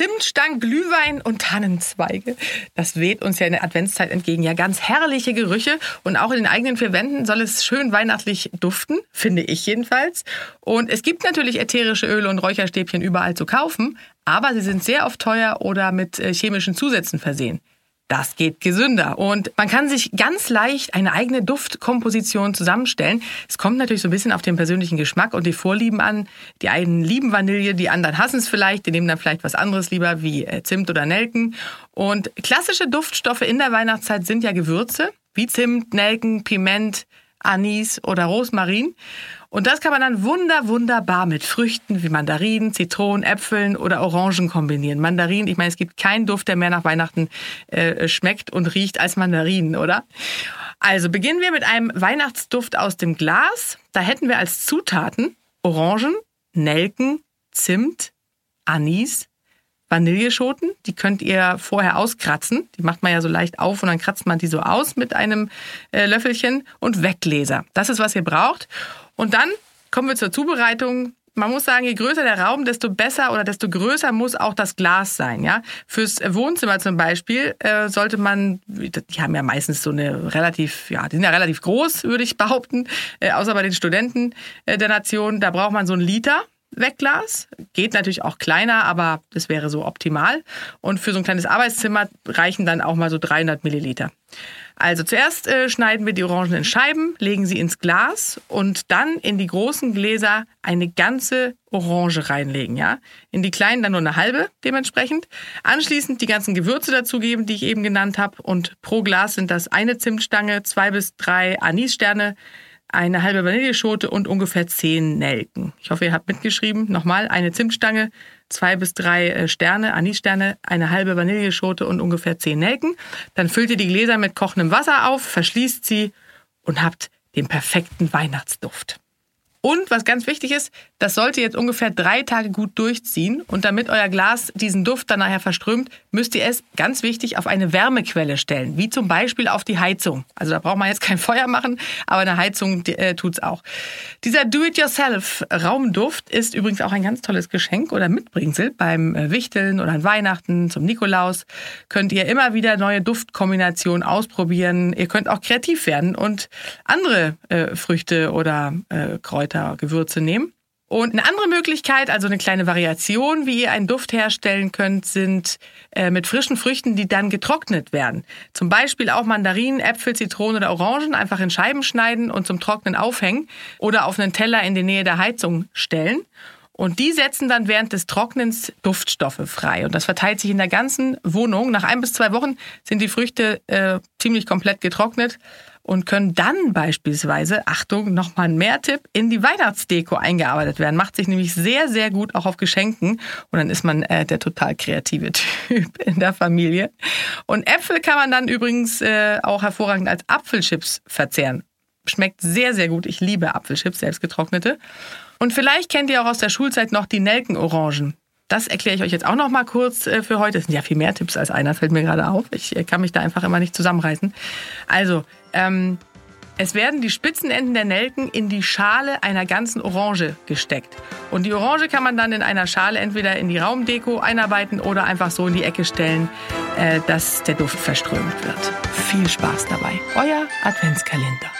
Zimtstangen, Glühwein und Tannenzweige. Das weht uns ja in der Adventszeit entgegen. Ja, ganz herrliche Gerüche. Und auch in den eigenen vier Wänden soll es schön weihnachtlich duften, finde ich jedenfalls. Und es gibt natürlich ätherische Öle und Räucherstäbchen überall zu kaufen, aber sie sind sehr oft teuer oder mit äh, chemischen Zusätzen versehen. Das geht gesünder. Und man kann sich ganz leicht eine eigene Duftkomposition zusammenstellen. Es kommt natürlich so ein bisschen auf den persönlichen Geschmack und die Vorlieben an. Die einen lieben Vanille, die anderen hassen es vielleicht. Die nehmen dann vielleicht was anderes lieber, wie äh, Zimt oder Nelken. Und klassische Duftstoffe in der Weihnachtszeit sind ja Gewürze, wie Zimt, Nelken, Piment, Anis oder Rosmarin. Und das kann man dann wunder, wunderbar mit Früchten wie Mandarinen, Zitronen, Äpfeln oder Orangen kombinieren. Mandarinen, ich meine, es gibt keinen Duft, der mehr nach Weihnachten äh, schmeckt und riecht als Mandarinen, oder? Also beginnen wir mit einem Weihnachtsduft aus dem Glas. Da hätten wir als Zutaten Orangen, Nelken, Zimt, Anis, Vanilleschoten. Die könnt ihr vorher auskratzen. Die macht man ja so leicht auf und dann kratzt man die so aus mit einem äh, Löffelchen und Weggläser. Das ist, was ihr braucht. Und dann kommen wir zur Zubereitung. Man muss sagen, je größer der Raum, desto besser oder desto größer muss auch das Glas sein. Ja, fürs Wohnzimmer zum Beispiel äh, sollte man, die haben ja meistens so eine relativ, ja, die sind ja relativ groß, würde ich behaupten, äh, außer bei den Studenten äh, der Nation. Da braucht man so einen Liter. Wegglas. Geht natürlich auch kleiner, aber das wäre so optimal. Und für so ein kleines Arbeitszimmer reichen dann auch mal so 300 Milliliter. Also zuerst äh, schneiden wir die Orangen in Scheiben, legen sie ins Glas und dann in die großen Gläser eine ganze Orange reinlegen, ja. In die kleinen dann nur eine halbe dementsprechend. Anschließend die ganzen Gewürze dazugeben, die ich eben genannt habe. Und pro Glas sind das eine Zimtstange, zwei bis drei Anissterne, eine halbe Vanilleschote und ungefähr zehn Nelken. Ich hoffe, ihr habt mitgeschrieben. Nochmal eine Zimtstange, zwei bis drei äh, Sterne, Anissterne, eine halbe Vanilleschote und ungefähr zehn Nelken. Dann füllt ihr die Gläser mit kochendem Wasser auf, verschließt sie und habt den perfekten Weihnachtsduft. Und was ganz wichtig ist, das sollte jetzt ungefähr drei Tage gut durchziehen. Und damit euer Glas diesen Duft dann nachher verströmt, müsst ihr es, ganz wichtig, auf eine Wärmequelle stellen. Wie zum Beispiel auf die Heizung. Also da braucht man jetzt kein Feuer machen, aber eine Heizung äh, tut's auch. Dieser Do-it-yourself-Raumduft ist übrigens auch ein ganz tolles Geschenk oder Mitbringsel beim äh, Wichteln oder an Weihnachten, zum Nikolaus. Könnt ihr immer wieder neue Duftkombinationen ausprobieren. Ihr könnt auch kreativ werden und andere äh, Früchte oder äh, Kräuter Kräuter, Gewürze nehmen. Und eine andere Möglichkeit, also eine kleine Variation, wie ihr einen Duft herstellen könnt, sind äh, mit frischen Früchten, die dann getrocknet werden. Zum Beispiel auch Mandarinen, Äpfel, Zitronen oder Orangen einfach in Scheiben schneiden und zum Trocknen aufhängen oder auf einen Teller in die Nähe der Heizung stellen. Und die setzen dann während des Trocknens Duftstoffe frei. Und das verteilt sich in der ganzen Wohnung. Nach ein bis zwei Wochen sind die Früchte äh, ziemlich komplett getrocknet und können dann beispielsweise, Achtung, nochmal ein Mehrtipp, in die Weihnachtsdeko eingearbeitet werden. Macht sich nämlich sehr, sehr gut auch auf Geschenken und dann ist man äh, der total kreative Typ in der Familie. Und Äpfel kann man dann übrigens äh, auch hervorragend als Apfelchips verzehren. Schmeckt sehr, sehr gut. Ich liebe Apfelchips, selbst getrocknete. Und vielleicht kennt ihr auch aus der Schulzeit noch die Nelkenorangen. Das erkläre ich euch jetzt auch noch mal kurz äh, für heute. Es sind ja viel mehr Tipps als einer, fällt mir gerade auf. Ich äh, kann mich da einfach immer nicht zusammenreißen. Also, ähm, es werden die Spitzenenden der Nelken in die Schale einer ganzen Orange gesteckt. Und die Orange kann man dann in einer Schale entweder in die Raumdeko einarbeiten oder einfach so in die Ecke stellen, äh, dass der Duft verströmt wird. Viel Spaß dabei. Euer Adventskalender.